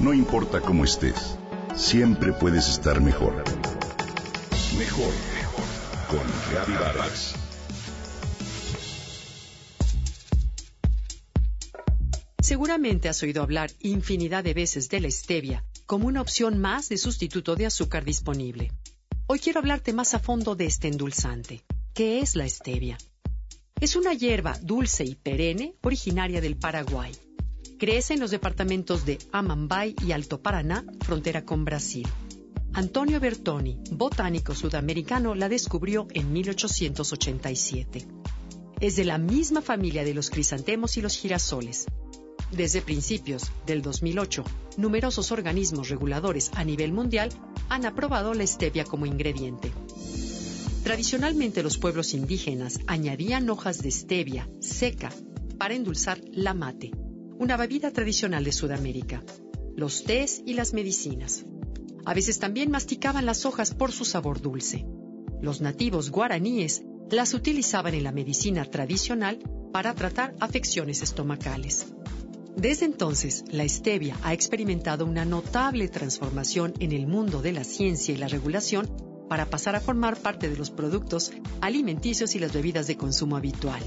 No importa cómo estés, siempre puedes estar mejor. Mejor, mejor. Con Reavivadas. Seguramente has oído hablar infinidad de veces de la stevia como una opción más de sustituto de azúcar disponible. Hoy quiero hablarte más a fondo de este endulzante. ¿Qué es la stevia? Es una hierba dulce y perenne originaria del Paraguay. Crece en los departamentos de Amambay y Alto Paraná, frontera con Brasil. Antonio Bertoni, botánico sudamericano, la descubrió en 1887. Es de la misma familia de los crisantemos y los girasoles. Desde principios del 2008, numerosos organismos reguladores a nivel mundial han aprobado la stevia como ingrediente. Tradicionalmente los pueblos indígenas añadían hojas de stevia seca para endulzar la mate, una bebida tradicional de Sudamérica, los tés y las medicinas. A veces también masticaban las hojas por su sabor dulce. Los nativos guaraníes las utilizaban en la medicina tradicional para tratar afecciones estomacales. Desde entonces, la stevia ha experimentado una notable transformación en el mundo de la ciencia y la regulación para pasar a formar parte de los productos alimenticios y las bebidas de consumo habitual.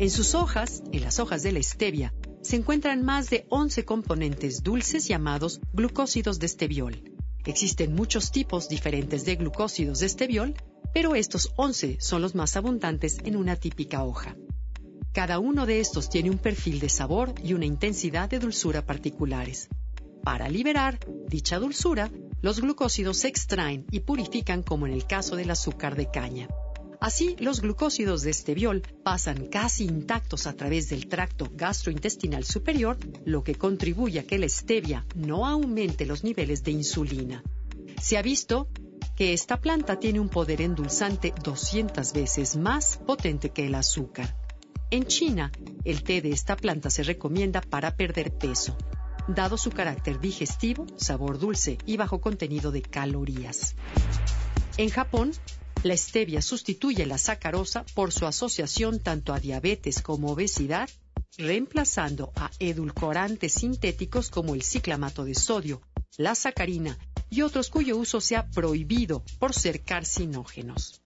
En sus hojas, en las hojas de la stevia, se encuentran más de 11 componentes dulces llamados glucósidos de esteviol. Existen muchos tipos diferentes de glucósidos de esteviol, pero estos 11 son los más abundantes en una típica hoja. Cada uno de estos tiene un perfil de sabor y una intensidad de dulzura particulares. Para liberar dicha dulzura, los glucósidos se extraen y purifican como en el caso del azúcar de caña. Así, los glucósidos de esteviol pasan casi intactos a través del tracto gastrointestinal superior, lo que contribuye a que la stevia no aumente los niveles de insulina. Se ha visto que esta planta tiene un poder endulzante 200 veces más potente que el azúcar. En China, el té de esta planta se recomienda para perder peso, dado su carácter digestivo, sabor dulce y bajo contenido de calorías. En Japón, la stevia sustituye la sacarosa por su asociación tanto a diabetes como obesidad, reemplazando a edulcorantes sintéticos como el ciclamato de sodio, la sacarina y otros cuyo uso se ha prohibido por ser carcinógenos.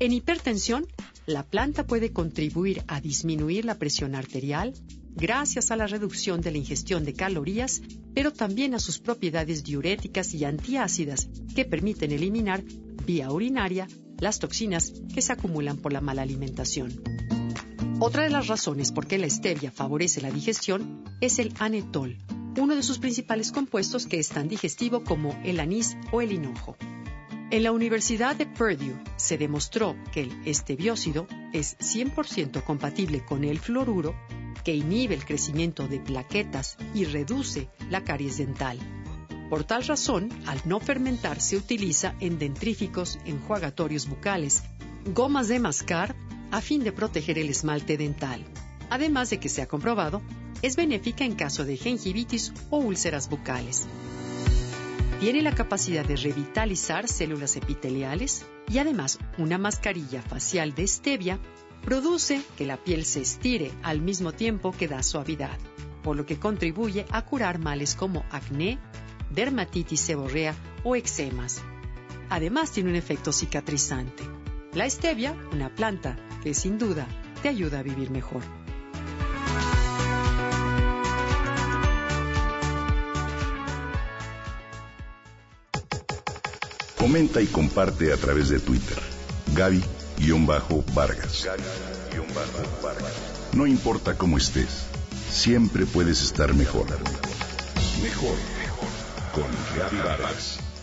En hipertensión, la planta puede contribuir a disminuir la presión arterial, gracias a la reducción de la ingestión de calorías, pero también a sus propiedades diuréticas y antiácidas que permiten eliminar vía urinaria las toxinas que se acumulan por la mala alimentación. Otra de las razones por qué la stevia favorece la digestión es el anetol, uno de sus principales compuestos que es tan digestivo como el anís o el hinojo. En la Universidad de Purdue se demostró que el estebiócido es 100% compatible con el fluoruro que inhibe el crecimiento de plaquetas y reduce la caries dental. Por tal razón, al no fermentar se utiliza en dentríficos, enjuagatorios bucales, gomas de mascar, a fin de proteger el esmalte dental. Además de que se ha comprobado, es benéfica en caso de gingivitis o úlceras bucales. Tiene la capacidad de revitalizar células epiteliales y además una mascarilla facial de stevia Produce que la piel se estire al mismo tiempo que da suavidad, por lo que contribuye a curar males como acné, dermatitis seborrea o eczemas. Además tiene un efecto cicatrizante. La stevia, una planta que sin duda te ayuda a vivir mejor. Comenta y comparte a través de Twitter. Gaby Vargas. No importa cómo estés, siempre puedes estar. Mejor, mejor. Con Vargas.